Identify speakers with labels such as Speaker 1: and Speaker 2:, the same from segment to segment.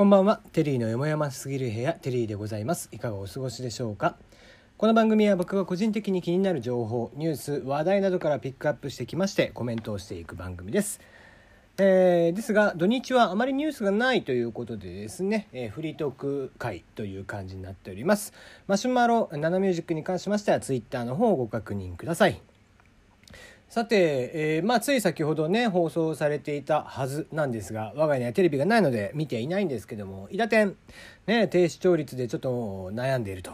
Speaker 1: こんばんは。テリーのよもやますぎる部屋テリーでございます。いかがお過ごしでしょうか？この番組は僕が個人的に気になる情報ニュース話題などからピックアップしてきましてコメントをしていく番組です。えー、ですが土日はあまりニュースがないということでですね、えー、フリートーク会という感じになっております。マシュマロナナミュージックに関しましてはツイッターの方をご確認ください。さて、えー、まあ、つい先ほどね放送されていたはずなんですが我が家にはテレビがないので見ていないんですけども「伊田店」ね低視聴率でちょっと悩んでいると。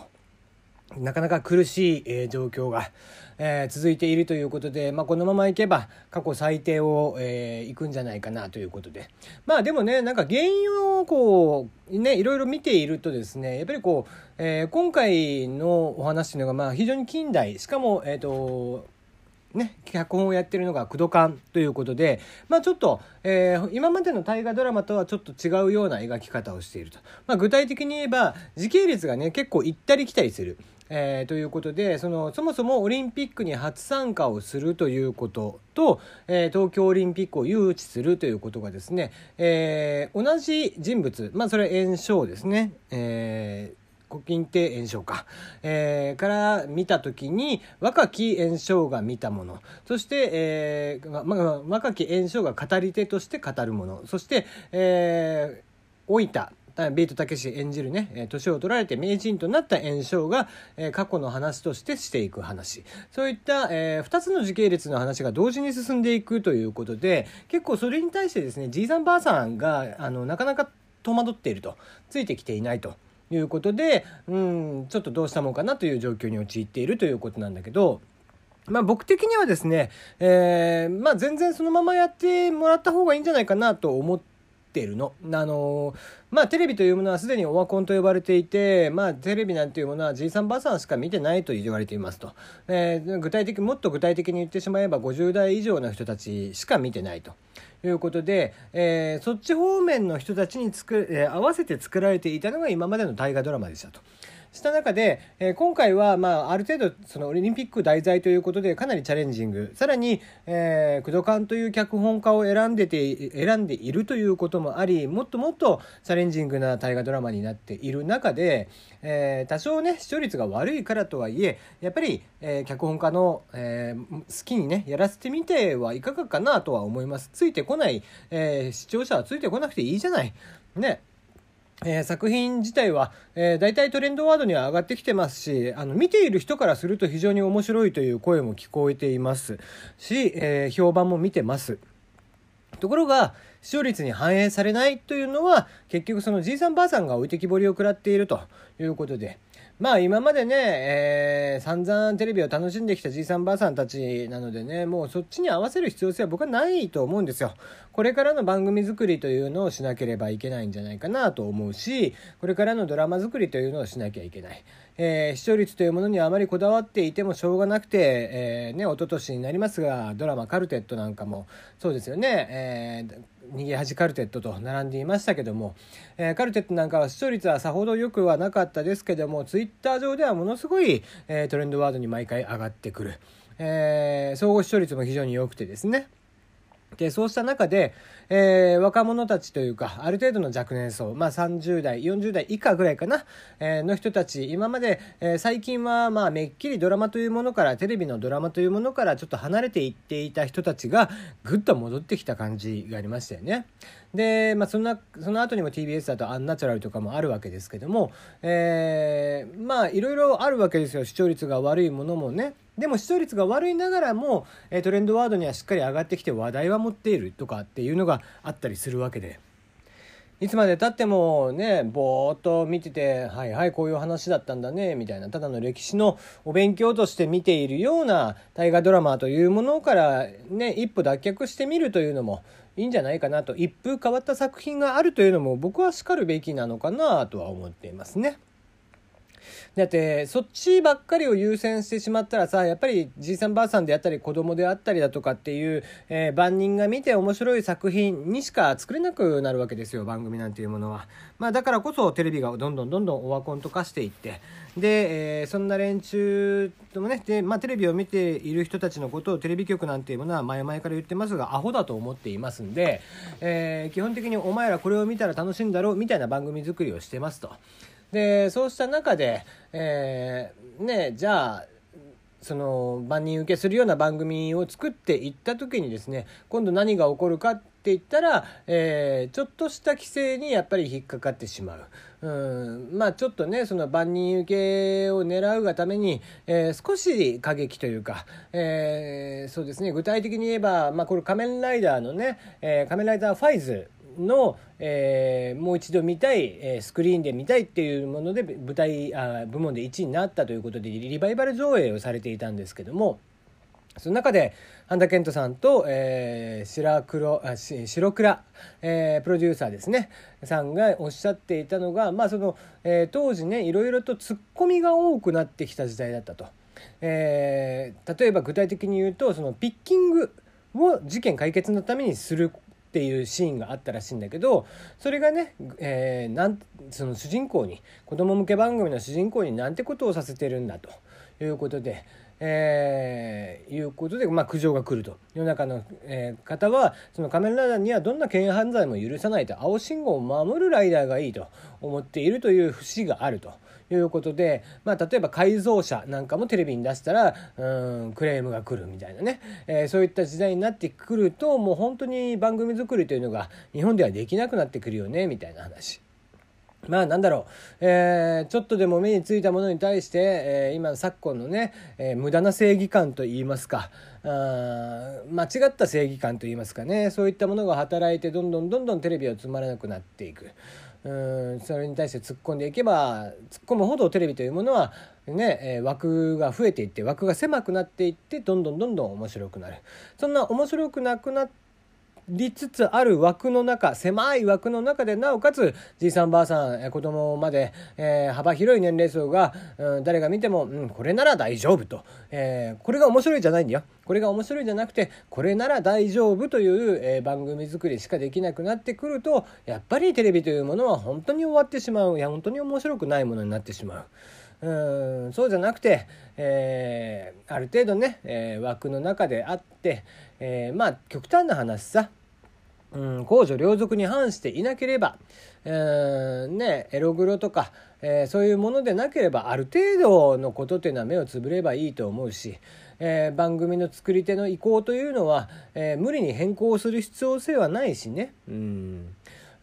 Speaker 1: なかなか苦しい、えー、状況が、えー、続いているということで、まあ、このままいけば過去最低を、えー、いくんじゃないかなということでまあでもねなんか原因をこうねいろいろ見ているとですねやっぱりこう、えー、今回のお話というのがまあ非常に近代しかもえっ、ー、とね、脚本をやってるのが工藤館ということで、まあ、ちょっと、えー、今までの大河ドラマとはちょっと違うような描き方をしていると、まあ、具体的に言えば時系列がね結構行ったり来たりする。えー、ということでそのそもそもオリンピックに初参加をするということと、えー、東京オリンピックを誘致するということがですね、え、同じ人物まあそれは炎症ですね、えー古今亭炎症か、えー、から見た時に若き炎症が見たもの。そして、えーまあ、若き炎症が語り手として語るもの。そして、えー、老いたビートたけし演じるね年を取られて名人となった炎症が、えー、過去の話としてしていく話。そういった、えー、2つの時系列の話が同時に進んでいくということで結構それに対してですねじいさんばあさんがあのなかなか戸惑っていると。ついてきていないと。いうことで、うん、ちょっとどうしたもんかなという状況に陥っているということなんだけど、まあ僕的にはですね、えー、まあ全然そのままやってもらった方がいいんじゃないかなと思っているの。あのまあテレビというものはすでにオワコンと呼ばれていて、まあテレビなんていうものはじいさんばあさんしか見てないと言われていますと。えー、具体的、もっと具体的に言ってしまえば50代以上の人たちしか見てないと。いうことで、えー、そっち方面の人たちに作、えー、合わせて作られていたのが今までの大河ドラマでしたと。した中で、えー、今回は、まあ、ある程度そのオリンピック題材ということでかなりチャレンジング。さらに、えー、工藤館という脚本家を選んでて選んでいるということもありもっともっとチャレンジングな大河ドラマになっている中で、えー、多少ね視聴率が悪いからとはいえやっぱり、えー、脚本家の、えー、好きにねやらせてみてはいかがかなとは思います。ついてこない、えー、視聴者はついてこなくていいじゃない。ね。えー、作品自体は、えー、大体トレンドワードには上がってきてますしあの見ている人からすると非常に面白いという声も聞こえていますし、えー、評判も見てます。ところが視聴率に反映されないというのは結局そのじいさんばあさんが置いてきぼりを食らっているということでまあ今までね、えー、散々テレビを楽しんできたじいさんばあさんたちなのでね、もうそっちに合わせる必要性は僕はないと思うんですよ。これからの番組作りというのをしなければいけないんじゃないかなと思うし、これからのドラマ作りというのをしなきゃいけない。えー、視聴率というものにあまりこだわっていてもしょうがなくて、えー、ね、一昨年になりますが、ドラマカルテットなんかもそうですよね、えー逃げ恥カルテットと並んでいましたけども、えー、カルテットなんかは視聴率はさほど良くはなかったですけどもツイッター上ではものすごい、えー、トレンドワードに毎回上がってくる、えー、総合視聴率も非常に良くてですね。でそうした中で、えー、若者たちというかある程度の若年層、まあ、30代40代以下ぐらいかな、えー、の人たち今まで、えー、最近はまあめっきりドラマというものからテレビのドラマというものからちょっと離れていっていた人たちがぐっと戻ってきた感じがありましたよね。で、まあ、そのその後にも TBS だとアンナチュラルとかもあるわけですけども、え、まあいろいろあるわけですよ視聴率が悪いものもね。でも視聴率が悪いながらも、えトレンドワードにはしっかり上がってきて話題は持っているとかっていうのがあったりするわけで。いつまでたってもねぼーっと見ててはいはいこういう話だったんだねみたいなただの歴史のお勉強として見ているような大河ドラマというものからね一歩脱却してみるというのもいいんじゃないかなと一風変わった作品があるというのも僕はしかるべきなのかなとは思っていますね。だってそっちばっかりを優先してしまったらさやっぱりじいさんばあさんであったり子供であったりだとかっていう、えー、万人が見て面白い作品にしか作れなくなるわけですよ番組なんていうものは。まあ、だからこそテレビがどんどんどんどんオワコンと化していってで、えー、そんな連中ともねで、まあ、テレビを見ている人たちのことをテレビ局なんていうものは前々から言ってますがアホだと思っていますんで、えー、基本的にお前らこれを見たら楽しいんだろうみたいな番組作りをしてますと。でそうした中で、えー、ねじゃあその万人受けするような番組を作っていった時にですね今度何が起こるかって言ったら、えー、ちょっとした規制にやっぱり引っかかってしまう。うんまあちょっとねその万人受けを狙うがために、えー、少し過激というか、えー、そうですね具体的に言えば、まあ、これ仮面ライダーのね、えー、仮面ライダーファイズの、えー、もう一度見たい、えー、スクリーンで見たいっていうもので舞台あ部門で1位になったということでリバイバル上映をされていたんですけどもその中で半田健人さんと、えー、白黒あ白倉、えー、プロデューサーですねさんがおっしゃっていたのが、まあそのえー、当時ねいろいろとツッコミが多くなってきた時代だったと。えー、例えば具体的に言うとそのピッキングを事件解決のためにするっていうシーンがあったらしいんだけどそれがね、えー、なんその主人公に子供向け番組の主人公になんてことをさせてるんだということで。えー、いうことで、まあ、苦情が来ると世の中の、えー、方はその仮面ライダーにはどんな軽犯罪も許さないと青信号を守るライダーがいいと思っているという節があると。いうことで、まあ、例えば改造車なんかもテレビに出したらうんクレームが来るみたいなね、えー、そういった時代になってくるともう本当に番組作りというのが日本ではできなくなってくるよねみたいな話。まあなんだろう、えー、ちょっとでも目についたものに対して、えー、今昨今のね、えー、無駄な正義感といいますか。あ間違った正義感といいますかね。そういったものが働いてどんどんどんどんテレビはつまらなくなっていく。うんそれに対して突っ込んでいけば突っ込むほどテレビというものはね、えー、枠が増えていって枠が狭くなっていってどんどんどんどん面白くなる。そんな面白くなくなりつつある枠の中狭い枠の中でなおかつじいさんばあさん子供まで、えー、幅広い年齢層が、うん、誰が見ても、うん、これなら大丈夫と、えー、これが面白いじゃないんだよ。これが面白いじゃなくてこれなら大丈夫という、えー、番組作りしかできなくなってくるとやっぱりテレビというものは本当に終わってしまう。いや本当に面白くないものになってしまう。うんそうじゃなくて、えー、ある程度ね、えー、枠の中であって、えー、まあ極端な話さうん、公序良俗に反していなければ、えー、ね、エログロとか、えー、そういうものでなければある程度のことっていうのは目をつぶればいいと思うし、えー、番組の作り手の意向というのは、え無理に変更する必要性はないしね。うん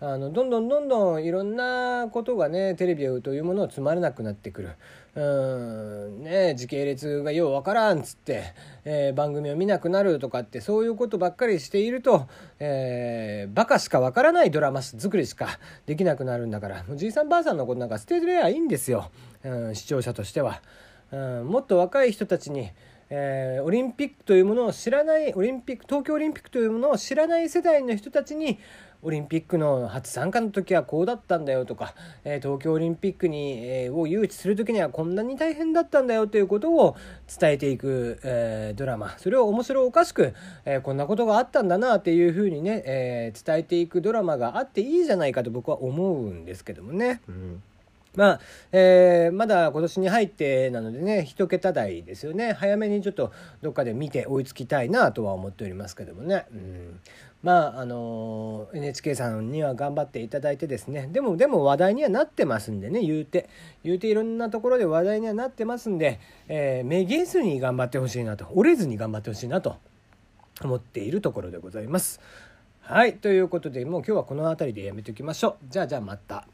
Speaker 1: あのどんどんどんどんいろんなことがねテレビというものをつまらなくなってくる。うんね時系列がようわからんっつって、えー、番組を見なくなるとかってそういうことばっかりしていると、えー、バカしかわからないドラマ作りしかできなくなるんだからじいさんばあさんのことなんか捨てればいいんですよ、うん、視聴者としては。うんもっと若い人たちにえー、オリンピックというものを知らないオリンピック東京オリンピックというものを知らない世代の人たちにオリンピックの初参加の時はこうだったんだよとか、えー、東京オリンピックに、えー、を誘致する時にはこんなに大変だったんだよということを伝えていく、えー、ドラマそれを面白おかしく、えこんなことがあったんだなっていうふうにね、え伝えていくドラマがあっていいじゃないかと僕は思うんですけどもね。うんまあ、えー、まだ今年に入ってなのでね、一桁台ですよね。早めにちょっとどっかで見て追いつきたいなとは思っておりますけどもね。うん、まあ、あのー、NHK さんには頑張っていただいてですね。でも、でも話題にはなってますんでね、言うて。言うていろんなところで話題にはなってますんで、えー、めげずに頑張ってほしいなと、折れずに頑張ってほしいなと思っているところでございます。はい、ということで、もう今日はこの辺りでやめておきましょう。じゃあ、じゃあまた。